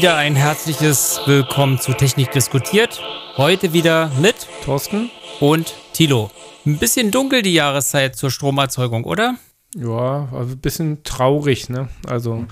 Wieder ein herzliches Willkommen zu Technik diskutiert. Heute wieder mit Thorsten und Tilo. Ein bisschen dunkel die Jahreszeit zur Stromerzeugung, oder? Ja, also ein bisschen traurig, ne? Also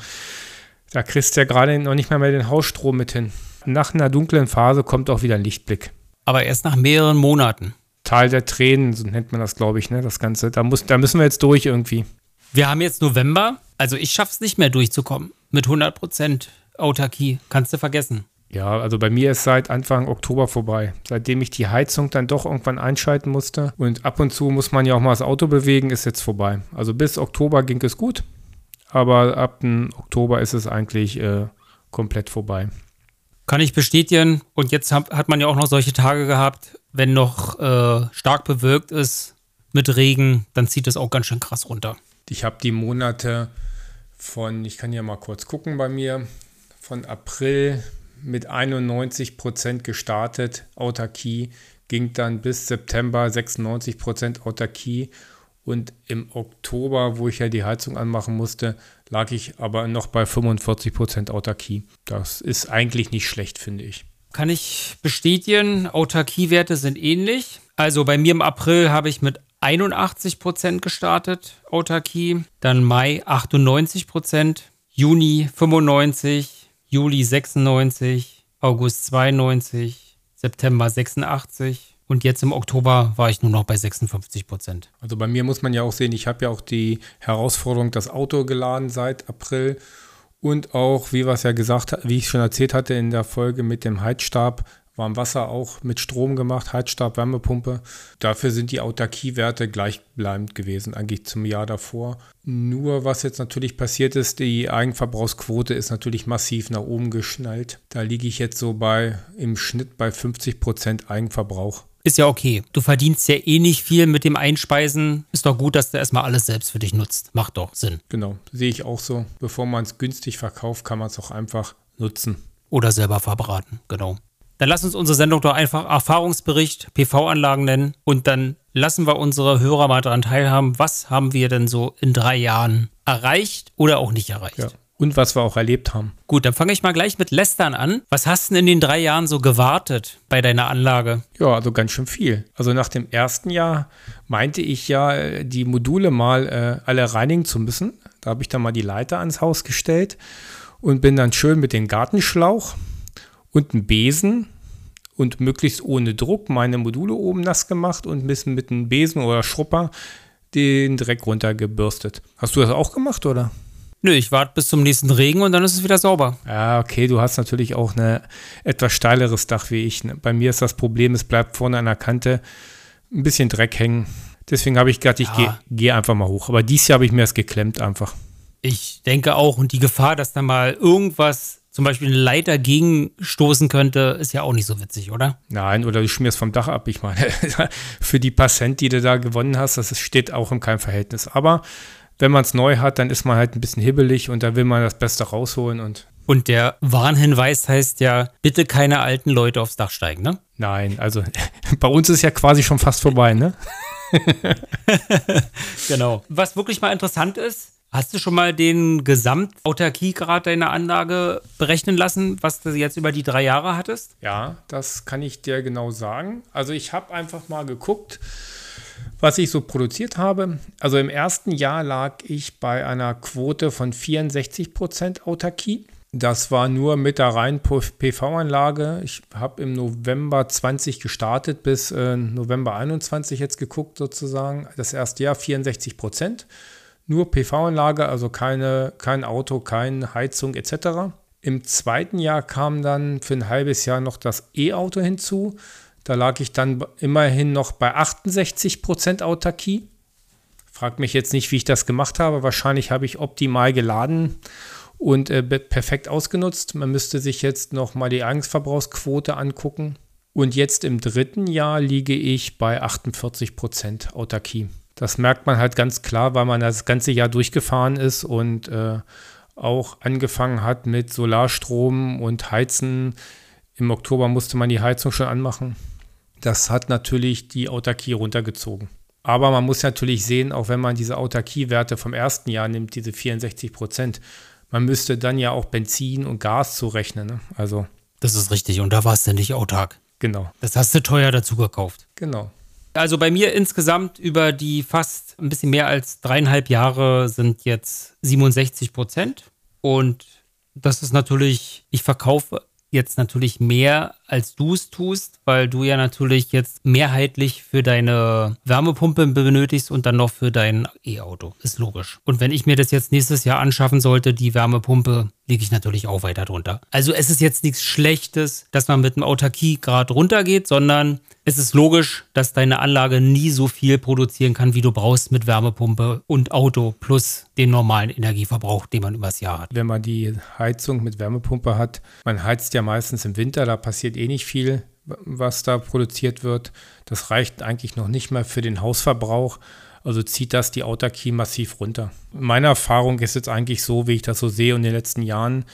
da kriegst du ja gerade noch nicht mal mehr den Hausstrom mit hin. Nach einer dunklen Phase kommt auch wieder ein Lichtblick. Aber erst nach mehreren Monaten. Tal der Tränen, so nennt man das, glaube ich, ne? Das Ganze. Da, muss, da müssen wir jetzt durch irgendwie. Wir haben jetzt November, also ich schaff's nicht mehr durchzukommen. Mit 100% Autarkie. Kannst du vergessen. Ja, also bei mir ist seit Anfang Oktober vorbei. Seitdem ich die Heizung dann doch irgendwann einschalten musste. Und ab und zu muss man ja auch mal das Auto bewegen, ist jetzt vorbei. Also bis Oktober ging es gut. Aber ab dem Oktober ist es eigentlich äh, komplett vorbei. Kann ich bestätigen. Und jetzt hat, hat man ja auch noch solche Tage gehabt, wenn noch äh, stark bewölkt ist mit Regen, dann zieht das auch ganz schön krass runter. Ich habe die Monate von, ich kann ja mal kurz gucken bei mir, von April mit 91 Prozent gestartet, Autarkie, ging dann bis September 96 Prozent Autarkie und im Oktober, wo ich ja die Heizung anmachen musste, lag ich aber noch bei 45 Prozent Autarkie. Das ist eigentlich nicht schlecht, finde ich. Kann ich bestätigen, Autarkiewerte sind ähnlich. Also bei mir im April habe ich mit 81 Prozent gestartet, Autarkie, dann Mai 98 Prozent, Juni 95, Juli 96, August 92, September 86 und jetzt im Oktober war ich nur noch bei 56 Prozent. Also bei mir muss man ja auch sehen, ich habe ja auch die Herausforderung, das Auto geladen seit April und auch, wie es ja gesagt, wie ich schon erzählt hatte in der Folge mit dem Heizstab, warm Wasser auch mit Strom gemacht, Heizstab, Wärmepumpe. Dafür sind die Autarkiewerte gleichbleibend gewesen, eigentlich zum Jahr davor. Nur was jetzt natürlich passiert ist, die Eigenverbrauchsquote ist natürlich massiv nach oben geschnallt. Da liege ich jetzt so bei im Schnitt bei 50 Prozent Eigenverbrauch. Ist ja okay. Du verdienst ja eh nicht viel mit dem Einspeisen. Ist doch gut, dass du erstmal alles selbst für dich nutzt. Macht doch Sinn. Genau, sehe ich auch so. Bevor man es günstig verkauft, kann man es auch einfach nutzen. Oder selber verbraten, genau. Dann lass uns unsere Sendung doch einfach Erfahrungsbericht PV-Anlagen nennen und dann lassen wir unsere Hörer mal daran teilhaben, was haben wir denn so in drei Jahren erreicht oder auch nicht erreicht. Ja. Und was wir auch erlebt haben. Gut, dann fange ich mal gleich mit Lästern an. Was hast du denn in den drei Jahren so gewartet bei deiner Anlage? Ja, also ganz schön viel. Also nach dem ersten Jahr meinte ich ja, die Module mal äh, alle reinigen zu müssen. Da habe ich dann mal die Leiter ans Haus gestellt und bin dann schön mit dem Gartenschlauch und einen Besen und möglichst ohne Druck meine Module oben nass gemacht und ein bisschen mit einem Besen oder Schrupper den Dreck runtergebürstet. Hast du das auch gemacht, oder? Nö, ich warte bis zum nächsten Regen und dann ist es wieder sauber. Ja, okay, du hast natürlich auch ein etwas steileres Dach wie ich. Bei mir ist das Problem, es bleibt vorne an der Kante ein bisschen Dreck hängen. Deswegen habe ich gedacht, ich ja. gehe geh einfach mal hoch. Aber dieses Jahr habe ich mir das geklemmt einfach. Ich denke auch. Und die Gefahr, dass da mal irgendwas zum Beispiel eine Leiter gegenstoßen könnte, ist ja auch nicht so witzig, oder? Nein, oder du schmierst vom Dach ab. Ich meine, für die paar Cent, die du da gewonnen hast, das steht auch in keinem Verhältnis. Aber wenn man es neu hat, dann ist man halt ein bisschen hibbelig und da will man das Beste rausholen und. Und der Warnhinweis heißt ja, bitte keine alten Leute aufs Dach steigen, ne? Nein, also bei uns ist ja quasi schon fast vorbei, ne? genau. Was wirklich mal interessant ist, Hast du schon mal den Gesamtautarkiegrad deiner Anlage berechnen lassen, was du jetzt über die drei Jahre hattest? Ja, das kann ich dir genau sagen. Also ich habe einfach mal geguckt, was ich so produziert habe. Also im ersten Jahr lag ich bei einer Quote von 64% Autarkie. Das war nur mit der reinen PV-Anlage. Ich habe im November 20 gestartet, bis äh, November 21 jetzt geguckt sozusagen. Das erste Jahr 64 Prozent nur PV-Anlage, also keine, kein Auto, keine Heizung etc. Im zweiten Jahr kam dann für ein halbes Jahr noch das E-Auto hinzu. Da lag ich dann immerhin noch bei 68 Prozent Autarkie. Frag mich jetzt nicht, wie ich das gemacht habe. Wahrscheinlich habe ich optimal geladen und äh, perfekt ausgenutzt. Man müsste sich jetzt noch mal die Eigenverbrauchsquote angucken. Und jetzt im dritten Jahr liege ich bei 48 Prozent Autarkie. Das merkt man halt ganz klar, weil man das ganze Jahr durchgefahren ist und äh, auch angefangen hat mit Solarstrom und Heizen. Im Oktober musste man die Heizung schon anmachen. Das hat natürlich die Autarkie runtergezogen. Aber man muss natürlich sehen, auch wenn man diese Autarkiewerte vom ersten Jahr nimmt, diese 64 Prozent, man müsste dann ja auch Benzin und Gas zurechnen. Ne? Also. Das ist richtig. Und da warst du nicht autark. Genau. Das hast du teuer dazu gekauft. Genau. Also bei mir insgesamt über die fast ein bisschen mehr als dreieinhalb Jahre sind jetzt 67 Prozent. Und das ist natürlich, ich verkaufe jetzt natürlich mehr, als du es tust, weil du ja natürlich jetzt mehrheitlich für deine Wärmepumpe benötigst und dann noch für dein E-Auto. Ist logisch. Und wenn ich mir das jetzt nächstes Jahr anschaffen sollte, die Wärmepumpe, liege ich natürlich auch weiter drunter. Also es ist jetzt nichts Schlechtes, dass man mit dem Autarkie-Grad runtergeht, sondern es ist logisch, dass deine Anlage nie so viel produzieren kann, wie du brauchst mit Wärmepumpe und Auto plus den normalen Energieverbrauch, den man übers Jahr hat. Wenn man die Heizung mit Wärmepumpe hat, man heizt ja meistens im Winter, da passiert eh nicht viel, was da produziert wird. Das reicht eigentlich noch nicht mal für den Hausverbrauch. Also zieht das die Autarkie massiv runter. Meine Erfahrung ist jetzt eigentlich so, wie ich das so sehe in den letzten Jahren,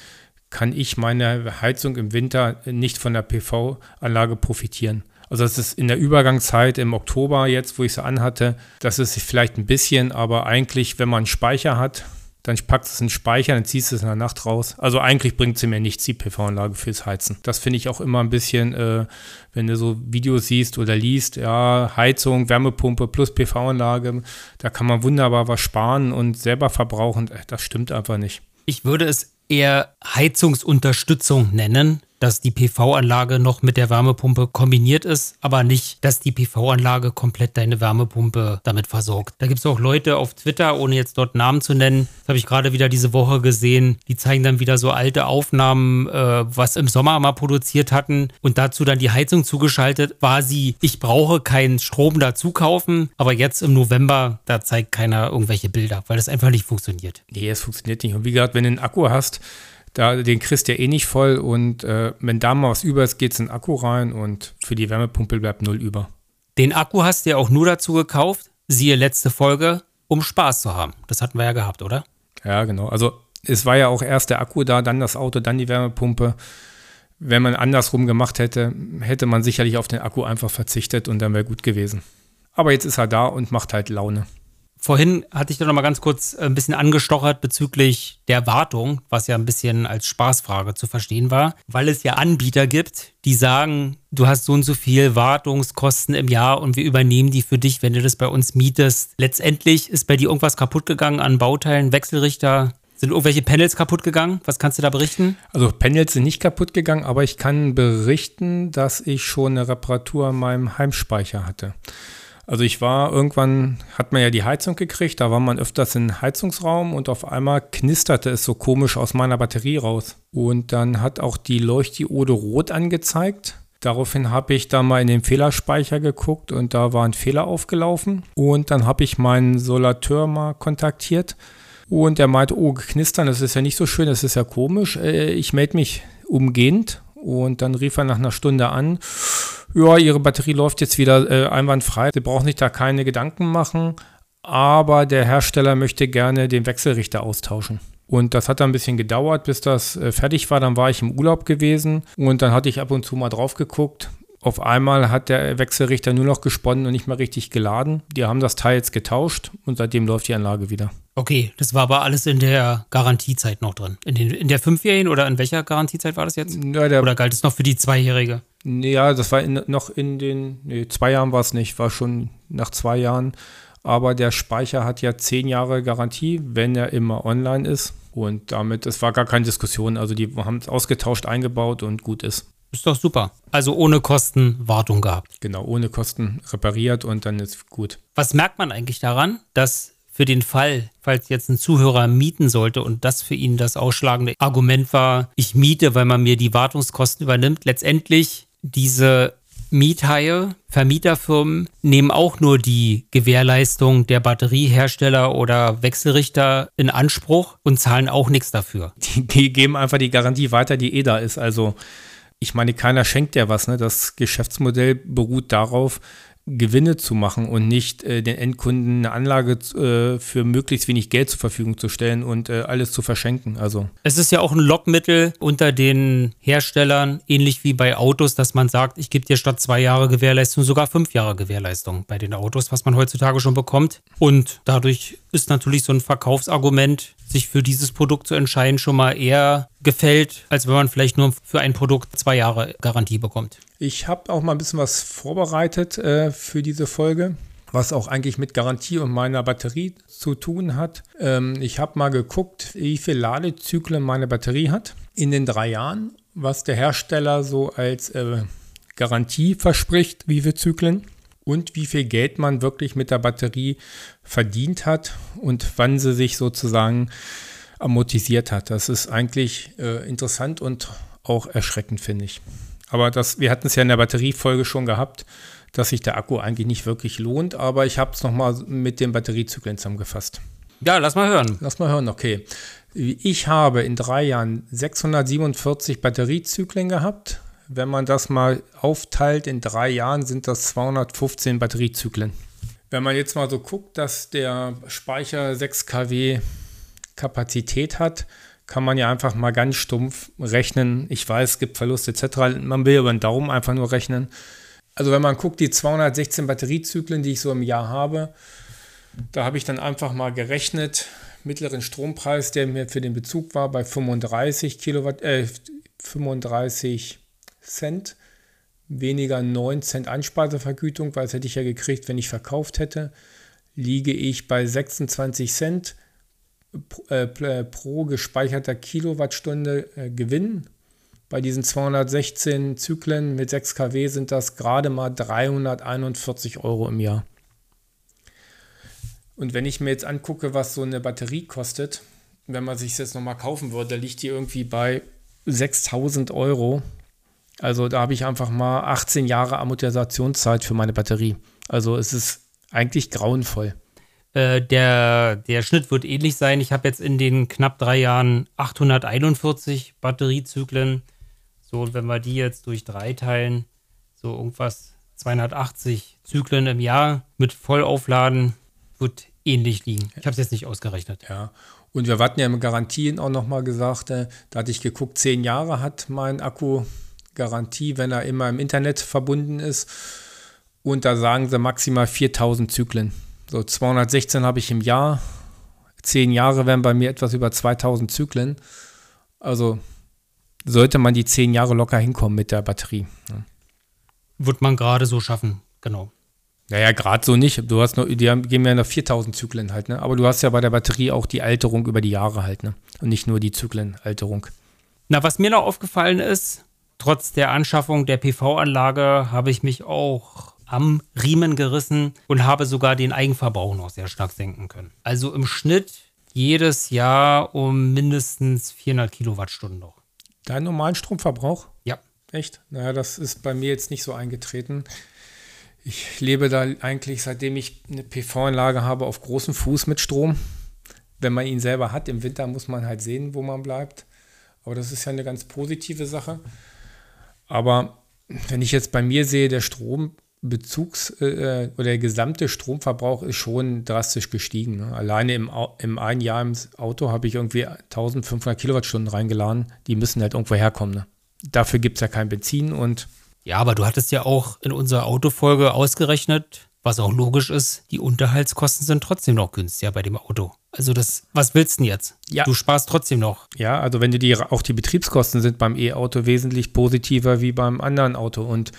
kann ich meine Heizung im Winter nicht von der PV-Anlage profitieren. Also das ist in der Übergangszeit im Oktober jetzt, wo ich sie anhatte, das ist vielleicht ein bisschen, aber eigentlich, wenn man einen Speicher hat, dann packst du es in den Speicher, dann ziehst du es in der Nacht raus. Also eigentlich bringt sie mir nichts, die PV-Anlage fürs Heizen. Das finde ich auch immer ein bisschen, äh, wenn du so Videos siehst oder liest, ja, Heizung, Wärmepumpe plus PV-Anlage, da kann man wunderbar was sparen und selber verbrauchen. Äh, das stimmt einfach nicht. Ich würde es eher Heizungsunterstützung nennen, dass die PV-Anlage noch mit der Wärmepumpe kombiniert ist, aber nicht, dass die PV-Anlage komplett deine Wärmepumpe damit versorgt. Da gibt es auch Leute auf Twitter, ohne jetzt dort Namen zu nennen, das habe ich gerade wieder diese Woche gesehen, die zeigen dann wieder so alte Aufnahmen, äh, was im Sommer mal produziert hatten und dazu dann die Heizung zugeschaltet, war sie, ich brauche keinen Strom dazu kaufen, aber jetzt im November, da zeigt keiner irgendwelche Bilder, weil das einfach nicht funktioniert. Nee, es funktioniert nicht. Und wie gesagt, wenn du einen Akku hast, da, den kriegst du ja eh nicht voll und äh, wenn da mal was über ist, geht es in den Akku rein und für die Wärmepumpe bleibt null über. Den Akku hast du ja auch nur dazu gekauft, siehe letzte Folge, um Spaß zu haben. Das hatten wir ja gehabt, oder? Ja, genau. Also es war ja auch erst der Akku da, dann das Auto, dann die Wärmepumpe. Wenn man andersrum gemacht hätte, hätte man sicherlich auf den Akku einfach verzichtet und dann wäre gut gewesen. Aber jetzt ist er da und macht halt Laune. Vorhin hatte ich da noch mal ganz kurz ein bisschen angestochert bezüglich der Wartung, was ja ein bisschen als Spaßfrage zu verstehen war, weil es ja Anbieter gibt, die sagen, du hast so und so viel Wartungskosten im Jahr und wir übernehmen die für dich, wenn du das bei uns mietest. Letztendlich ist bei dir irgendwas kaputt gegangen an Bauteilen, Wechselrichter, sind irgendwelche Panels kaputt gegangen? Was kannst du da berichten? Also Panels sind nicht kaputt gegangen, aber ich kann berichten, dass ich schon eine Reparatur an meinem Heimspeicher hatte. Also ich war irgendwann, hat man ja die Heizung gekriegt, da war man öfters im Heizungsraum und auf einmal knisterte es so komisch aus meiner Batterie raus. Und dann hat auch die Leuchtdiode rot angezeigt. Daraufhin habe ich da mal in den Fehlerspeicher geguckt und da war ein Fehler aufgelaufen. Und dann habe ich meinen Solateur mal kontaktiert. Und er meinte, oh, knistern, das ist ja nicht so schön, das ist ja komisch. Äh, ich melde mich umgehend. Und dann rief er nach einer Stunde an ja, Ihre Batterie läuft jetzt wieder äh, einwandfrei. Sie brauchen sich da keine Gedanken machen, aber der Hersteller möchte gerne den Wechselrichter austauschen. Und das hat dann ein bisschen gedauert, bis das äh, fertig war. Dann war ich im Urlaub gewesen und dann hatte ich ab und zu mal drauf geguckt. Auf einmal hat der Wechselrichter nur noch gesponnen und nicht mehr richtig geladen. Die haben das Teil jetzt getauscht und seitdem läuft die Anlage wieder. Okay, das war aber alles in der Garantiezeit noch drin. In, den, in der fünfjährigen oder in welcher Garantiezeit war das jetzt? Ja, oder galt es noch für die zweijährige? Ja, das war in, noch in den, nee, zwei Jahren war es nicht, war schon nach zwei Jahren. Aber der Speicher hat ja zehn Jahre Garantie, wenn er immer online ist. Und damit, es war gar keine Diskussion. Also die haben es ausgetauscht, eingebaut und gut ist. Ist doch super. Also ohne Kosten Wartung gehabt. Genau, ohne Kosten repariert und dann ist gut. Was merkt man eigentlich daran, dass für den Fall, falls jetzt ein Zuhörer mieten sollte und das für ihn das ausschlagende Argument war, ich miete, weil man mir die Wartungskosten übernimmt, letztendlich diese Miethaie, Vermieterfirmen nehmen auch nur die Gewährleistung der Batteriehersteller oder Wechselrichter in Anspruch und zahlen auch nichts dafür. Die geben einfach die Garantie weiter, die eh da ist. Also ich meine, keiner schenkt ja was. Ne? Das Geschäftsmodell beruht darauf, Gewinne zu machen und nicht äh, den Endkunden eine Anlage äh, für möglichst wenig Geld zur Verfügung zu stellen und äh, alles zu verschenken. Also es ist ja auch ein Lockmittel unter den Herstellern, ähnlich wie bei Autos, dass man sagt, ich gebe dir statt zwei Jahre Gewährleistung sogar fünf Jahre Gewährleistung bei den Autos, was man heutzutage schon bekommt. Und dadurch ist natürlich so ein Verkaufsargument, sich für dieses Produkt zu entscheiden, schon mal eher gefällt, als wenn man vielleicht nur für ein Produkt zwei Jahre Garantie bekommt. Ich habe auch mal ein bisschen was vorbereitet äh, für diese Folge was auch eigentlich mit Garantie und meiner Batterie zu tun hat. Ähm, ich habe mal geguckt, wie viele Ladezyklen meine Batterie hat in den drei Jahren, was der Hersteller so als äh, Garantie verspricht, wie viele Zyklen und wie viel Geld man wirklich mit der Batterie verdient hat und wann sie sich sozusagen amortisiert hat. Das ist eigentlich äh, interessant und auch erschreckend, finde ich. Aber das, wir hatten es ja in der Batteriefolge schon gehabt, dass sich der Akku eigentlich nicht wirklich lohnt, aber ich habe es nochmal mit den Batteriezyklen zusammengefasst. Ja, lass mal hören. Lass mal hören, okay. Ich habe in drei Jahren 647 Batteriezyklen gehabt. Wenn man das mal aufteilt in drei Jahren, sind das 215 Batteriezyklen. Wenn man jetzt mal so guckt, dass der Speicher 6 kW Kapazität hat, kann man ja einfach mal ganz stumpf rechnen. Ich weiß, es gibt Verluste etc. Man will über den Daumen einfach nur rechnen. Also wenn man guckt, die 216 Batteriezyklen, die ich so im Jahr habe, da habe ich dann einfach mal gerechnet, mittleren Strompreis, der mir für den Bezug war, bei 35 Kilowatt, äh, 35 Cent, weniger 9 Cent Einspeisevergütung, weil das hätte ich ja gekriegt, wenn ich verkauft hätte, liege ich bei 26 Cent äh, pro gespeicherter Kilowattstunde äh, Gewinn bei diesen 216 Zyklen mit 6 kW sind das gerade mal 341 Euro im Jahr. Und wenn ich mir jetzt angucke, was so eine Batterie kostet, wenn man sich jetzt nochmal kaufen würde, liegt die irgendwie bei 6000 Euro. Also da habe ich einfach mal 18 Jahre Amortisationszeit für meine Batterie. Also es ist eigentlich grauenvoll. Äh, der, der Schnitt wird ähnlich sein. Ich habe jetzt in den knapp drei Jahren 841 Batteriezyklen so, und wenn wir die jetzt durch drei teilen, so irgendwas 280 Zyklen im Jahr mit Vollaufladen wird ähnlich liegen. Ich habe es jetzt nicht ausgerechnet. Ja. Und wir hatten ja im Garantien auch nochmal gesagt, äh, da hatte ich geguckt, zehn Jahre hat mein Akku Garantie, wenn er immer im Internet verbunden ist. Und da sagen sie maximal 4000 Zyklen. So 216 habe ich im Jahr. Zehn Jahre wären bei mir etwas über 2000 Zyklen. Also sollte man die zehn Jahre locker hinkommen mit der Batterie. Ja. Wird man gerade so schaffen, genau. Naja, gerade so nicht. Du hast noch, die geben ja noch 4000 Zyklen halt, ne? Aber du hast ja bei der Batterie auch die Alterung über die Jahre halt, ne? Und nicht nur die Zyklenalterung. Na, was mir noch aufgefallen ist, trotz der Anschaffung der PV-Anlage habe ich mich auch am Riemen gerissen und habe sogar den Eigenverbrauch noch sehr stark senken können. Also im Schnitt jedes Jahr um mindestens 400 Kilowattstunden noch. Deinen normalen Stromverbrauch? Ja. Echt? Naja, das ist bei mir jetzt nicht so eingetreten. Ich lebe da eigentlich, seitdem ich eine PV-Anlage habe, auf großem Fuß mit Strom. Wenn man ihn selber hat, im Winter muss man halt sehen, wo man bleibt. Aber das ist ja eine ganz positive Sache. Aber wenn ich jetzt bei mir sehe, der Strom Bezugs- äh, oder der gesamte Stromverbrauch ist schon drastisch gestiegen. Ne? Alleine im, im einen Jahr im Auto habe ich irgendwie 1500 Kilowattstunden reingeladen. Die müssen halt irgendwo herkommen. Ne? Dafür gibt es ja kein Benzin und. Ja, aber du hattest ja auch in unserer Autofolge ausgerechnet, was auch logisch ist, die Unterhaltskosten sind trotzdem noch günstiger bei dem Auto. Also das, was willst du denn jetzt? Ja. Du sparst trotzdem noch. Ja, also wenn du die, auch die Betriebskosten sind beim E-Auto wesentlich positiver wie beim anderen Auto. Und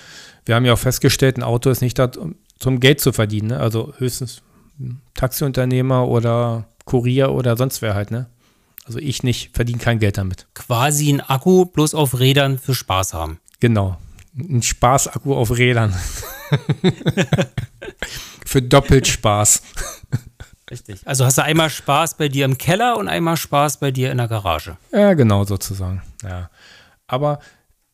wir haben ja auch festgestellt, ein Auto ist nicht da, zum Geld zu verdienen. Ne? Also höchstens Taxiunternehmer oder Kurier oder sonst wer halt, ne? Also ich nicht, verdiene kein Geld damit. Quasi ein Akku bloß auf Rädern für Spaß haben. Genau. Ein Spaßakku auf Rädern. Für doppelt Spaß. Richtig. Also hast du einmal Spaß bei dir im Keller und einmal Spaß bei dir in der Garage. Ja, genau sozusagen. Ja. Aber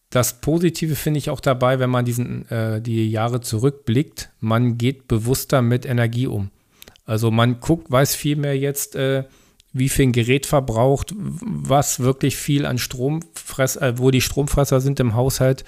das Positive finde ich auch dabei, wenn man diesen, äh, die Jahre zurückblickt, man geht bewusster mit Energie um. Also man guckt, weiß viel mehr jetzt, äh, wie viel ein Gerät verbraucht, was wirklich viel an Strom äh, wo die Stromfresser sind im Haushalt,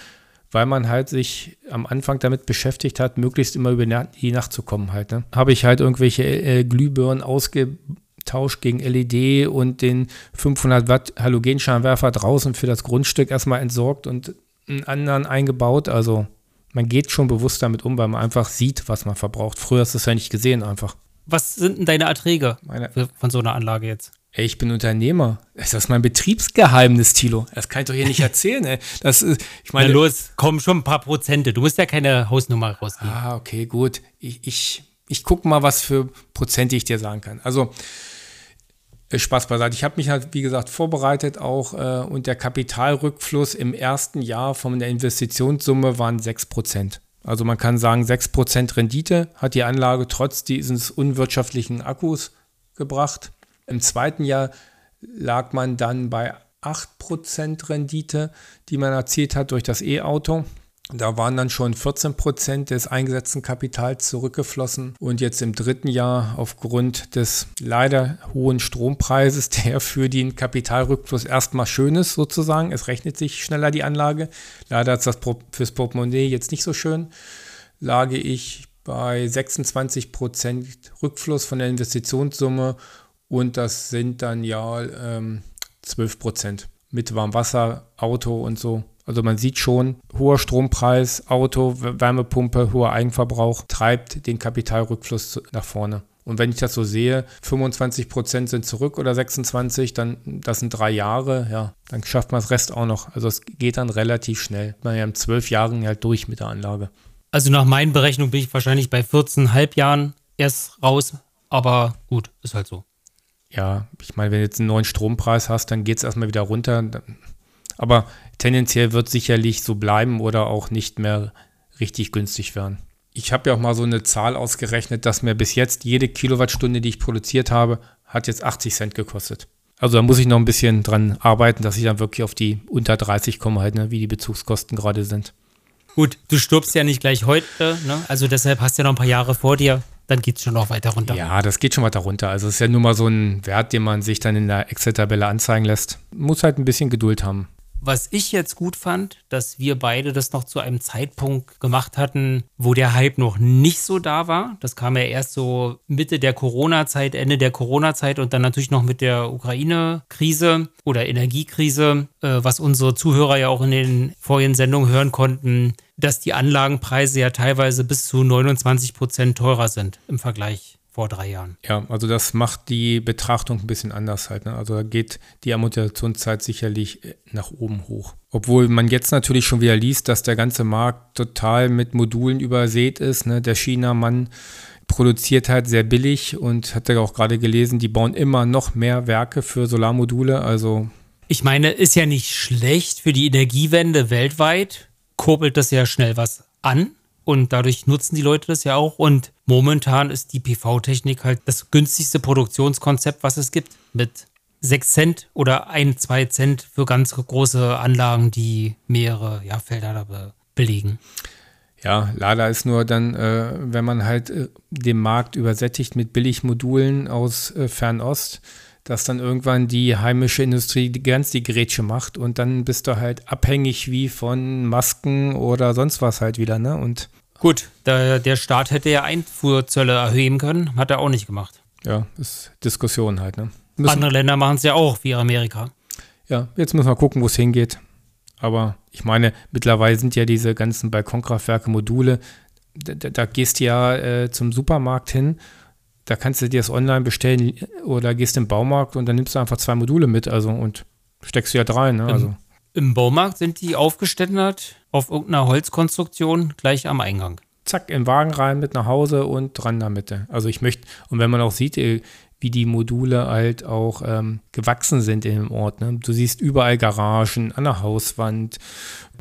weil man halt sich am Anfang damit beschäftigt hat, möglichst immer über die Nacht zu kommen halt. Ne? Habe ich halt irgendwelche äh, Glühbirnen ausgetauscht gegen LED und den 500 Watt Halogenscheinwerfer draußen für das Grundstück erstmal entsorgt und einen anderen eingebaut. Also man geht schon bewusst damit um, weil man einfach sieht, was man verbraucht. Früher hast du es ja nicht gesehen einfach. Was sind denn deine Erträge Meine- von so einer Anlage jetzt? Ey, ich bin Unternehmer. Das ist mein Betriebsgeheimnis, Tilo. Das kann ich doch hier nicht erzählen, ey. Das ist, ich Na meine. los, komm schon ein paar Prozente. Du musst ja keine Hausnummer rausgeben. Ah, okay, gut. Ich, ich, ich gucke mal, was für Prozente ich dir sagen kann. Also, äh, Spaß beiseite. Ich habe mich halt, wie gesagt, vorbereitet auch äh, und der Kapitalrückfluss im ersten Jahr von der Investitionssumme waren 6%. Also man kann sagen, 6% Rendite hat die Anlage trotz dieses unwirtschaftlichen Akkus gebracht. Im zweiten Jahr lag man dann bei 8% Rendite, die man erzielt hat durch das E-Auto. Da waren dann schon 14 Prozent des eingesetzten Kapitals zurückgeflossen. Und jetzt im dritten Jahr aufgrund des leider hohen Strompreises, der für den Kapitalrückfluss erstmal schön ist, sozusagen. Es rechnet sich schneller die Anlage. Leider ist das fürs Portemonnaie jetzt nicht so schön. Lage ich bei 26 Prozent Rückfluss von der Investitionssumme. Und das sind dann ja ähm, 12 Prozent mit Warmwasser, Auto und so. Also man sieht schon, hoher Strompreis, Auto, Wärmepumpe, hoher Eigenverbrauch treibt den Kapitalrückfluss nach vorne. Und wenn ich das so sehe, 25 Prozent sind zurück oder 26, dann das sind drei Jahre, ja, dann schafft man das Rest auch noch. Also es geht dann relativ schnell. Man ja in zwölf Jahren halt durch mit der Anlage. Also nach meinen Berechnungen bin ich wahrscheinlich bei 14,5 Jahren erst raus. Aber gut, ist halt so. Ja, ich meine, wenn du jetzt einen neuen Strompreis hast, dann geht es erstmal wieder runter. Aber tendenziell wird sicherlich so bleiben oder auch nicht mehr richtig günstig werden. Ich habe ja auch mal so eine Zahl ausgerechnet, dass mir bis jetzt jede Kilowattstunde, die ich produziert habe, hat jetzt 80 Cent gekostet. Also da muss ich noch ein bisschen dran arbeiten, dass ich dann wirklich auf die unter 30 komme, halt, ne, wie die Bezugskosten gerade sind. Gut, du stirbst ja nicht gleich heute, ne? Also deshalb hast du ja noch ein paar Jahre vor dir. Dann geht's schon noch weiter runter. Ja, das geht schon weiter runter. Also es ist ja nur mal so ein Wert, den man sich dann in der Excel-Tabelle anzeigen lässt. Muss halt ein bisschen Geduld haben. Was ich jetzt gut fand, dass wir beide das noch zu einem Zeitpunkt gemacht hatten, wo der Hype noch nicht so da war. Das kam ja erst so Mitte der Corona-Zeit, Ende der Corona-Zeit und dann natürlich noch mit der Ukraine-Krise oder Energiekrise, äh, was unsere Zuhörer ja auch in den vorigen Sendungen hören konnten, dass die Anlagenpreise ja teilweise bis zu 29 Prozent teurer sind im Vergleich vor drei Jahren. Ja, also das macht die Betrachtung ein bisschen anders halt. Ne? Also da geht die Amortisationszeit sicherlich äh, nach oben hoch. Obwohl man jetzt natürlich schon wieder liest, dass der ganze Markt total mit Modulen übersät ist. Ne? Der China-Mann produziert halt sehr billig und hat ja auch gerade gelesen, die bauen immer noch mehr Werke für Solarmodule. Also Ich meine, ist ja nicht schlecht für die Energiewende weltweit, kurbelt das ja schnell was an und dadurch nutzen die Leute das ja auch. Und momentan ist die PV-Technik halt das günstigste Produktionskonzept, was es gibt, mit 6 Cent oder 1, 2 Cent für ganz große Anlagen, die mehrere ja, Felder be belegen. Ja, leider ist nur dann, äh, wenn man halt äh, den Markt übersättigt mit Billigmodulen aus äh, Fernost, dass dann irgendwann die heimische Industrie die ganz die Grätsche macht und dann bist du halt abhängig wie von Masken oder sonst was halt wieder, ne? Und Gut, der, der Staat hätte ja Einfuhrzölle erhöhen können, hat er auch nicht gemacht. ja, ist Diskussion halt, ne? Müssen, Andere Länder machen es ja auch, wie Amerika. ja, jetzt müssen wir gucken, wo es hingeht. Aber ich meine, mittlerweile sind ja diese ganzen Balkonkraftwerke, Module, da, da, da gehst du ja äh, zum Supermarkt hin, da kannst du dir das online bestellen oder gehst im Baumarkt und dann nimmst du einfach zwei Module mit, also und steckst du ja rein, ne? Also Im Baumarkt sind die aufgeständert auf irgendeiner Holzkonstruktion gleich am Eingang. zack, im Wagen rein mit nach Hause und dran damit. Also ich möchte, und wenn man auch sieht, äh, wie die Module halt auch ähm, gewachsen sind in dem Ort. Ne? Du siehst überall Garagen, an der Hauswand.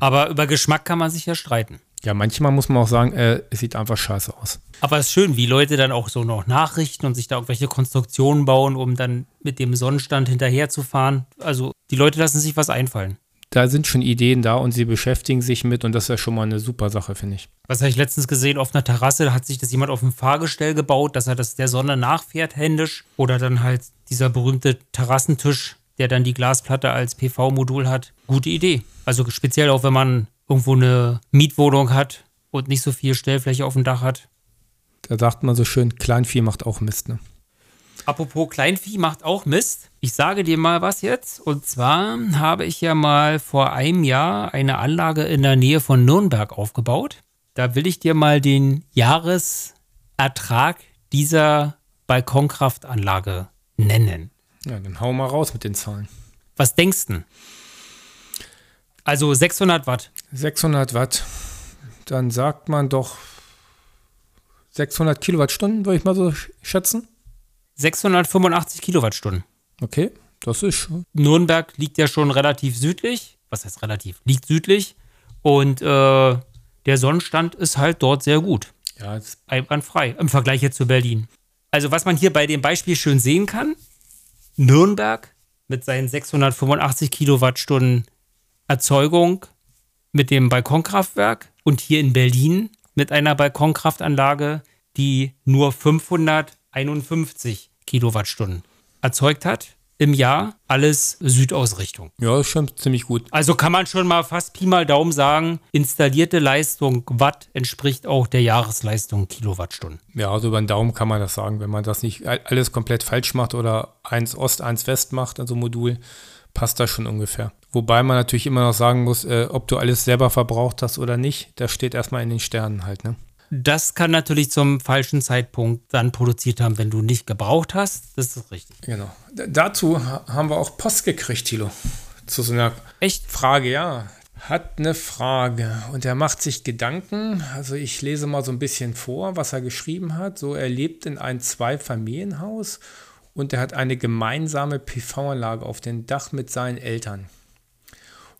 Aber über Geschmack kann man sich ja streiten. Ja, manchmal muss man auch sagen, äh, es sieht einfach scheiße aus. Aber es ist schön, wie Leute dann auch so noch nachrichten und sich da irgendwelche Konstruktionen bauen, um dann mit dem Sonnenstand hinterherzufahren. Also die Leute lassen sich was einfallen. Da sind schon Ideen da und sie beschäftigen sich mit und das ist ja schon mal eine super Sache, finde ich. Was habe ich letztens gesehen auf einer Terrasse, da hat sich das jemand auf dem Fahrgestell gebaut, dass er das der Sonne nachfährt händisch. Oder dann halt dieser berühmte Terrassentisch, der dann die Glasplatte als PV-Modul hat. Gute Idee. Also speziell auch, wenn man irgendwo eine Mietwohnung hat und nicht so viel Stellfläche auf dem Dach hat. Da sagt man so schön, Kleinvieh macht auch Mist. Ne? Apropos Kleinvieh macht auch Mist. Ich sage dir mal was jetzt. Und zwar habe ich ja mal vor einem Jahr eine Anlage in der Nähe von Nürnberg aufgebaut. Da will ich dir mal den Jahresertrag dieser Balkonkraftanlage nennen? Ja, dann hau mal raus mit den Zahlen. Was denkst du? Also 600 Watt. 600 Watt. Dann sagt man doch 600 Kilowattstunden, würde ich mal so schätzen. 685 Kilowattstunden. Okay, das ist schon. Nürnberg liegt ja schon relativ südlich. Was heißt relativ? Liegt südlich. Und äh, der Sonnenstand ist halt dort sehr gut. Ja, jetzt Einwandfrei im Vergleich jetzt zu Berlin. Also, was man hier bei dem Beispiel schön sehen kann: Nürnberg mit seinen 685 Kilowattstunden Erzeugung mit dem Balkonkraftwerk und hier in Berlin mit einer Balkonkraftanlage, die nur 551 Kilowattstunden erzeugt hat im Jahr. Alles Südausrichtung. ja, ist schon ziemlich gut. Also kann man schon mal fast Pi mal Daumen sagen, installierte Leistung Watt entspricht auch der Jahresleistung Kilowattstunden. Ja, also über den Daumen kann man das sagen. Wenn man das nicht all- alles komplett falsch macht oder eins Ost, eins West macht, also Modul, passt das schon ungefähr. Wobei man natürlich immer noch sagen muss, äh, ob du alles selber verbraucht hast oder nicht, das steht erstmal in den Sternen halt, ne? Das kann natürlich zum falschen Zeitpunkt dann produziert haben, wenn du nicht gebraucht hast. Das ist richtig. Genau. D dazu ha- haben wir auch Post gekriegt, Thilo. Zu so einer Echt? Frage, ja. Hat eine Frage und er macht sich Gedanken. Also ich lese mal so ein bisschen vor, was er geschrieben hat. So, er lebt in einem Zweifamilienhaus und er hat eine gemeinsame PV-Anlage auf dem Dach mit seinen Eltern.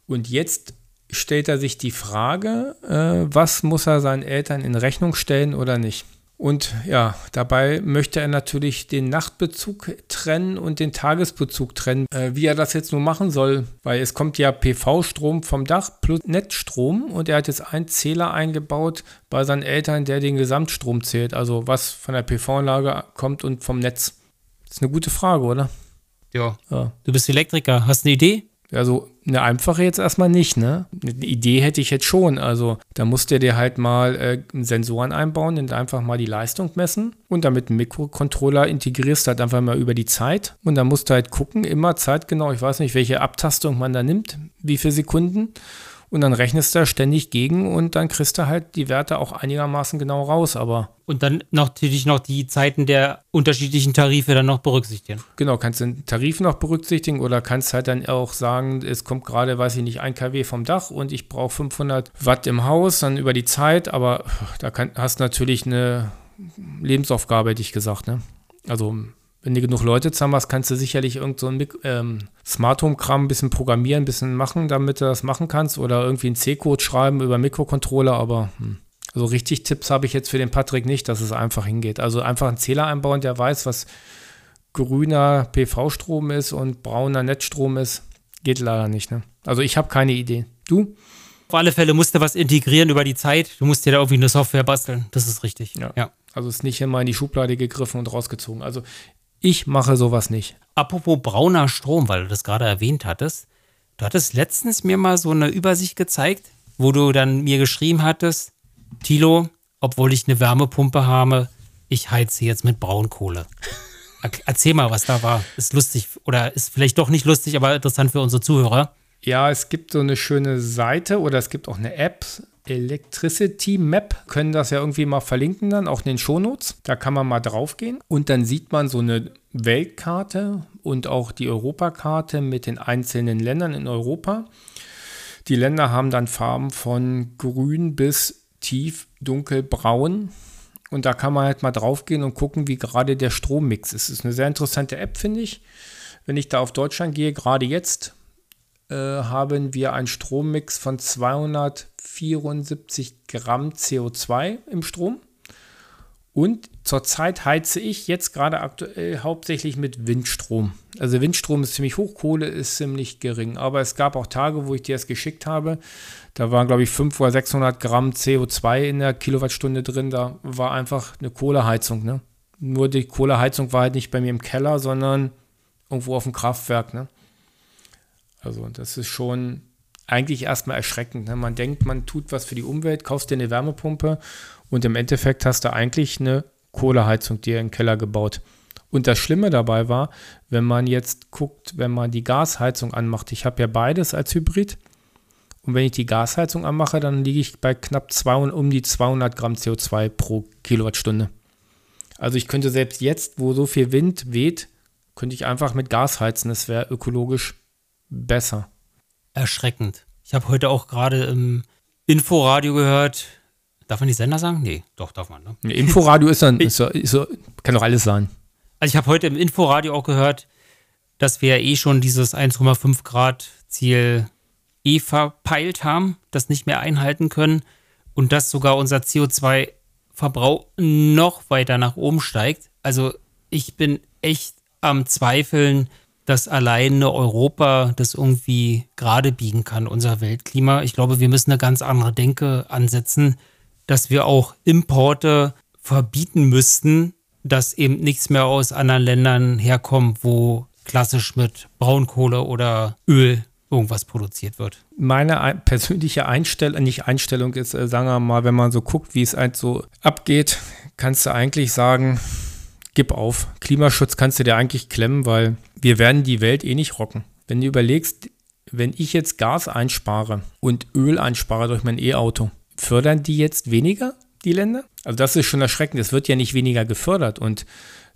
Und jetzt stellt er sich die Frage, äh, was muss er seinen Eltern in Rechnung stellen oder nicht? Und ja, dabei möchte er natürlich den Nachtbezug trennen und den Tagesbezug trennen. Äh, wie er das jetzt nun machen soll, weil es kommt ja PV-Strom vom Dach plus Netzstrom und er hat jetzt einen Zähler eingebaut bei seinen Eltern, der den Gesamtstrom zählt, also was von der PV-Anlage kommt und vom Netz. Das ist eine gute Frage, oder? Ja. Ja. Du bist Elektriker. Hast eine Idee? Also eine einfache jetzt erstmal nicht, ne? Eine Idee hätte ich jetzt schon. Also da musst du dir halt mal äh, Sensoren einbauen und einfach mal die Leistung messen und damit einen Mikrocontroller integrierst halt einfach mal über die Zeit und dann musst du halt gucken, immer zeitgenau, ich weiß nicht, welche Abtastung man da nimmt, wie viele Sekunden und dann rechnest du da ständig gegen und dann kriegst du halt die Werte auch einigermaßen genau raus, aber Und dann natürlich noch die Zeiten der unterschiedlichen Tarife dann noch berücksichtigen. Genau, kannst den Tarif noch berücksichtigen oder kannst halt dann auch sagen, es kommt gerade, weiß ich nicht, ein kW vom Dach und ich brauche 500 Watt im Haus, dann über die Zeit, aber da kann, hast natürlich eine Lebensaufgabe, hätte ich gesagt, ne? Also, wenn du genug Leute zusammen hast, kannst du sicherlich irgend so ein ähm, Smart Home Kram ein bisschen programmieren, ein bisschen machen, damit du das machen kannst oder irgendwie einen C-Code schreiben über Mikrocontroller, aber hm. also richtig Tipps habe ich jetzt für den Patrick nicht, dass es einfach hingeht. Also einfach einen Zähler einbauen, der weiß, was grüner PV-Strom ist und brauner Netzstrom ist, geht leider nicht. Ne? Also ich habe keine Idee. Du? Auf alle Fälle musst du was integrieren über die Zeit. Du musst dir da irgendwie eine Software basteln. Das ist richtig. Ja. ja. Also ist nicht immer in die Schublade gegriffen und rausgezogen. Also ich mache sowas nicht. Apropos brauner Strom, weil du das gerade erwähnt hattest. Du hattest letztens mir mal so eine Übersicht gezeigt, wo du dann mir geschrieben hattest, Tilo, obwohl ich eine Wärmepumpe habe, ich heize jetzt mit Braunkohle. Er- Erzähl mal, was da war. Ist lustig oder ist vielleicht doch nicht lustig, aber interessant für unsere Zuhörer. Ja, es gibt so eine schöne Seite oder es gibt auch eine App, Electricity Map, können das ja irgendwie mal verlinken dann, auch in den Shownotes. Da kann man mal draufgehen und dann sieht man so eine Weltkarte und auch die Europakarte mit den einzelnen Ländern in Europa. Die Länder haben dann Farben von grün bis tief dunkelbraun. Und da kann man halt mal draufgehen und gucken, wie gerade der Strommix ist. Das ist eine sehr interessante App, finde ich. Wenn ich da auf Deutschland gehe, gerade jetzt, äh, haben wir einen Strommix von 274 Gramm CO2 im Strom. Und zurzeit heize ich jetzt gerade aktuell hauptsächlich mit Windstrom. Also Windstrom ist ziemlich hoch, Kohle ist ziemlich gering. Aber es gab auch Tage, wo ich dir das geschickt habe. Da waren, glaube ich, 500 oder 600 Gramm CO2 in der Kilowattstunde drin. Da war einfach eine Kohleheizung. Ne? Nur die Kohleheizung war halt nicht bei mir im Keller, sondern irgendwo auf dem Kraftwerk. Ne? Also das ist schon eigentlich erstmal erschreckend. Ne? Man denkt, man tut was für die Umwelt, kaufst dir eine Wärmepumpe und im Endeffekt hast du eigentlich eine Kohleheizung dir den Keller gebaut. Und das Schlimme dabei war, wenn man jetzt guckt, wenn man die Gasheizung anmacht, ich habe ja beides als Hybrid. Und wenn ich die Gasheizung anmache, dann liege ich bei knapp 200, um die 200 Gramm CO2 pro Kilowattstunde. Also ich könnte selbst jetzt, wo so viel Wind weht, könnte ich einfach mit Gas heizen. Das wäre ökologisch besser. Erschreckend. Ich habe heute auch gerade im Inforadio gehört. Darf man die Sender sagen? Nee, doch, darf man. Ne? Inforadio ist dann, ist, ist, kann doch alles sein. Also ich habe heute im Inforadio auch gehört, dass wir ja eh schon dieses 1,5 Grad Ziel eh verpeilt haben, das nicht mehr einhalten können und dass sogar unser CO2-Verbrauch noch weiter nach oben steigt. Also ich bin echt am Zweifeln, dass alleine Europa das irgendwie gerade biegen kann, unser Weltklima. Ich glaube, wir müssen eine ganz andere Denke ansetzen, dass wir auch Importe verbieten müssten, dass eben nichts mehr aus anderen Ländern herkommt, wo klassisch mit Braunkohle oder Öl irgendwas produziert wird. Meine persönliche Einstellung, nicht Einstellung ist, äh, sagen wir mal, wenn man so guckt, wie es halt so abgeht, kannst du eigentlich sagen, gib auf. Klimaschutz kannst du dir eigentlich klemmen, weil wir werden die Welt eh nicht rocken. Wenn du überlegst, wenn ich jetzt Gas einspare und Öl einspare durch mein E-Auto, fördern die jetzt weniger, die Länder? Also das ist schon erschreckend. Es wird ja nicht weniger gefördert und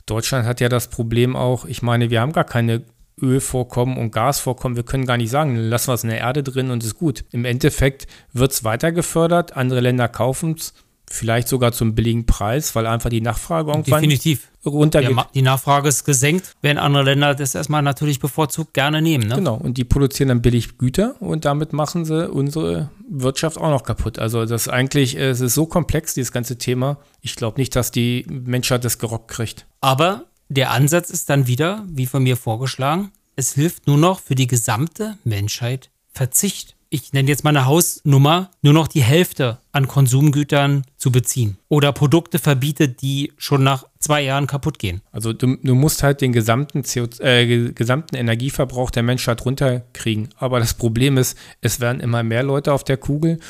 Deutschland hat ja das Problem auch, ich meine, wir haben gar keine Ölvorkommen und Gasvorkommen. Wir können gar nicht sagen, lassen wir es in der Erde drin und ist gut. Im Endeffekt wird es weiter gefördert, andere Länder kaufen es Vielleicht sogar zum billigen Preis, weil einfach die Nachfrage irgendwann Definitiv. runtergeht. Ja, die Nachfrage ist gesenkt, werden andere Länder das erstmal natürlich bevorzugt gerne nehmen. Ne? Genau, und die produzieren dann billig Güter und damit machen sie unsere Wirtschaft auch noch kaputt. Also das ist eigentlich, es ist so komplex, dieses ganze Thema. Ich glaube nicht, dass die Menschheit das gerockt kriegt. Aber der Ansatz ist dann wieder, wie von mir vorgeschlagen, es hilft nur noch für die gesamte Menschheit Verzicht ich nenne jetzt mal eine Hausnummer, nur noch die Hälfte an Konsumgütern zu beziehen. Oder Produkte verbietet, die schon nach zwei Jahren kaputt gehen. Also du, du musst halt den gesamten, CO, äh, gesamten Energieverbrauch der Menschheit runterkriegen. Aber das Problem ist, es werden immer mehr Leute auf der Kugel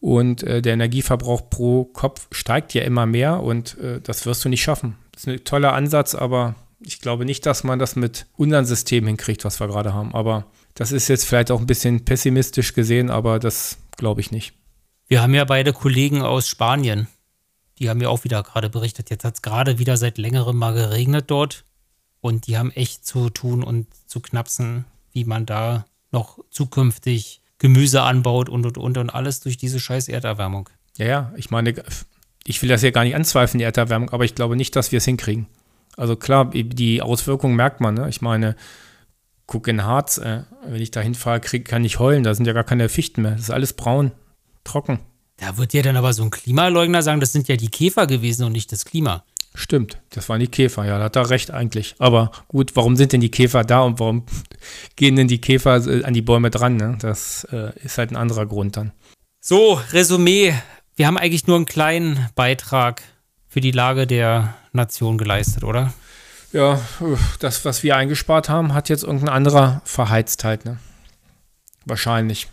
und äh, der Energieverbrauch pro Kopf steigt ja immer mehr und äh, das wirst du nicht schaffen. Das ist ein toller Ansatz, aber ich glaube nicht, dass man das mit unseren Systemen hinkriegt, was wir gerade haben. Aber das ist jetzt vielleicht auch ein bisschen pessimistisch gesehen, aber das glaube ich nicht. Wir haben ja beide Kollegen aus Spanien. Die haben ja auch wieder gerade berichtet. Jetzt hat es gerade wieder seit längerem mal geregnet dort. Und die haben echt zu tun und zu knapsen, wie man da noch zukünftig Gemüse anbaut und und und und alles durch diese scheiß Erderwärmung. Ja, ja, ich meine, ich will das ja gar nicht anzweifeln, die Erderwärmung, aber ich glaube nicht, dass wir es hinkriegen. Also klar, die Auswirkungen merkt man. Ne? Ich meine, guck in Harz, äh, wenn ich da hinfahre, kann ich heulen, da sind ja gar keine Fichten mehr. Das ist alles braun, trocken. Da wird ja dann aber so ein Klimaleugner sagen, das sind ja die Käfer gewesen und nicht das Klima. Stimmt, das waren die Käfer, ja, da hat er recht eigentlich. Aber gut, warum sind denn die Käfer da und warum gehen denn die Käfer äh, an die Bäume dran? Ne? Das äh, ist halt ein anderer Grund dann. So, Resümee. Wir haben eigentlich nur einen kleinen Beitrag für die Lage der Nation geleistet, oder? Ja, das, was wir eingespart haben, hat jetzt irgendein anderer verheizt halt, ne? Wahrscheinlich.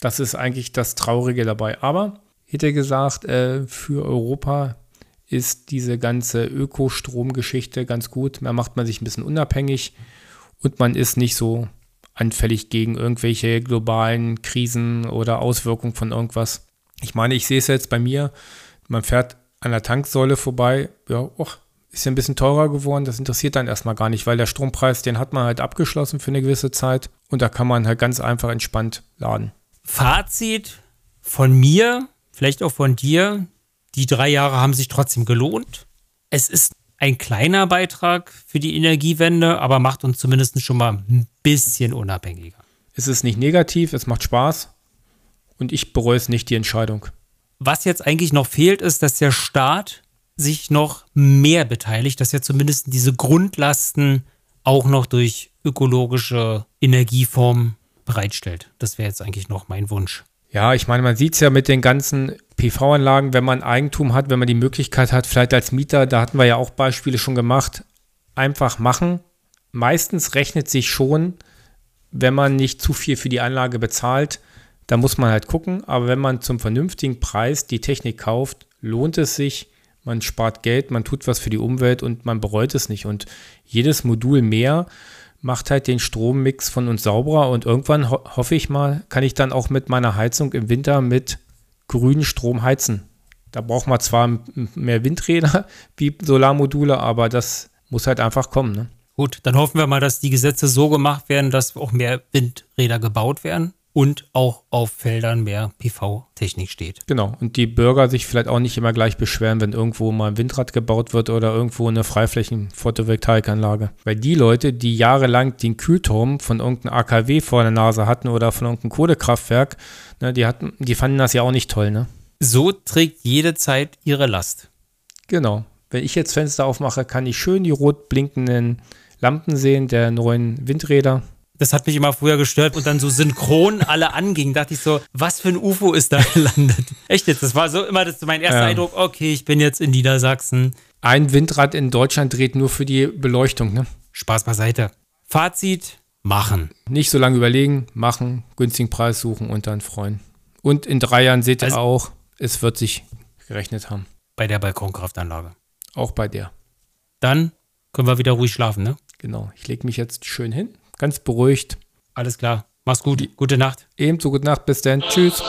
Das ist eigentlich das Traurige dabei. Aber, hätte gesagt, äh, für Europa ist diese ganze Ökostromgeschichte ganz gut. Da macht man sich ein bisschen unabhängig und man ist nicht so anfällig gegen irgendwelche globalen Krisen oder Auswirkungen von irgendwas. Ich meine, ich sehe es jetzt bei mir, man fährt an der Tanksäule vorbei, ja, och, ist ja ein bisschen teurer geworden. Das interessiert dann erstmal gar nicht, weil der Strompreis, den hat man halt abgeschlossen für eine gewisse Zeit und da kann man halt ganz einfach entspannt laden. Fazit von mir, vielleicht auch von dir, die drei Jahre haben sich trotzdem gelohnt. Es ist ein kleiner Beitrag für die Energiewende, aber macht uns zumindest schon mal ein bisschen unabhängiger. Es ist nicht negativ, es macht Spaß und ich bereue es nicht, die Entscheidung. Was jetzt eigentlich noch fehlt, ist, dass der Staat sich noch mehr beteiligt, dass er zumindest diese Grundlasten auch noch durch ökologische Energieformen bereitstellt. Das wäre jetzt eigentlich noch mein Wunsch. Ja, ich meine, man sieht es ja mit den ganzen PV-Anlagen, wenn man Eigentum hat, wenn man die Möglichkeit hat, vielleicht als Mieter, da hatten wir ja auch Beispiele schon gemacht, einfach machen. Meistens rechnet sich schon, wenn man nicht zu viel für die Anlage bezahlt, da muss man halt gucken. Aber wenn man zum vernünftigen Preis die Technik kauft, lohnt es sich, man spart Geld, man tut was für die Umwelt und man bereut es nicht. Und jedes Modul mehr macht halt den Strommix von uns sauberer und irgendwann ho hoffe ich mal, kann ich dann auch mit meiner Heizung im Winter mit grünem Strom heizen. Da braucht man zwar mehr Windräder wie Solarmodule, aber das muss halt einfach kommen. Ne? Gut, dann hoffen wir mal, dass die Gesetze so gemacht werden, dass auch mehr Windräder gebaut werden und auch auf Feldern mehr PV-Technik steht. Genau. Und die Bürger sich vielleicht auch nicht immer gleich beschweren, wenn irgendwo mal ein Windrad gebaut wird oder irgendwo eine Freiflächen-Photovoltaikanlage. Weil die Leute, die jahrelang den Kühlturm von irgendeinem AKW vor der Nase hatten oder von irgendeinem Kohlekraftwerk, ne, die, hatten, die fanden das ja auch nicht toll, ne? So trägt jede Zeit ihre Last. Genau. Wenn ich jetzt Fenster aufmache, kann ich schön die rot blinkenden Lampen sehen der neuen Windräder das hat mich immer früher gestört und dann so synchron alle angingen, dachte ich so, was für ein UFO ist da gelandet? Echt jetzt, das war so immer das mein erster ja. Eindruck, okay, ich bin jetzt in Niedersachsen. Ein Windrad in Deutschland dreht nur für die Beleuchtung, ne? Spaß beiseite. Fazit, machen. Nicht so lange überlegen, machen, günstigen Preis suchen und dann freuen. Und in drei Jahren seht ihr also, auch, es wird sich gerechnet haben. Bei der Balkonkraftanlage. Auch bei der. Dann können wir wieder ruhig schlafen, ne? Genau. Ich lege mich jetzt schön hin ganz beruhigt. Alles klar. Mach's gut. Gute Nacht. Ebenso gute Nacht. Bis dann. Tschüss.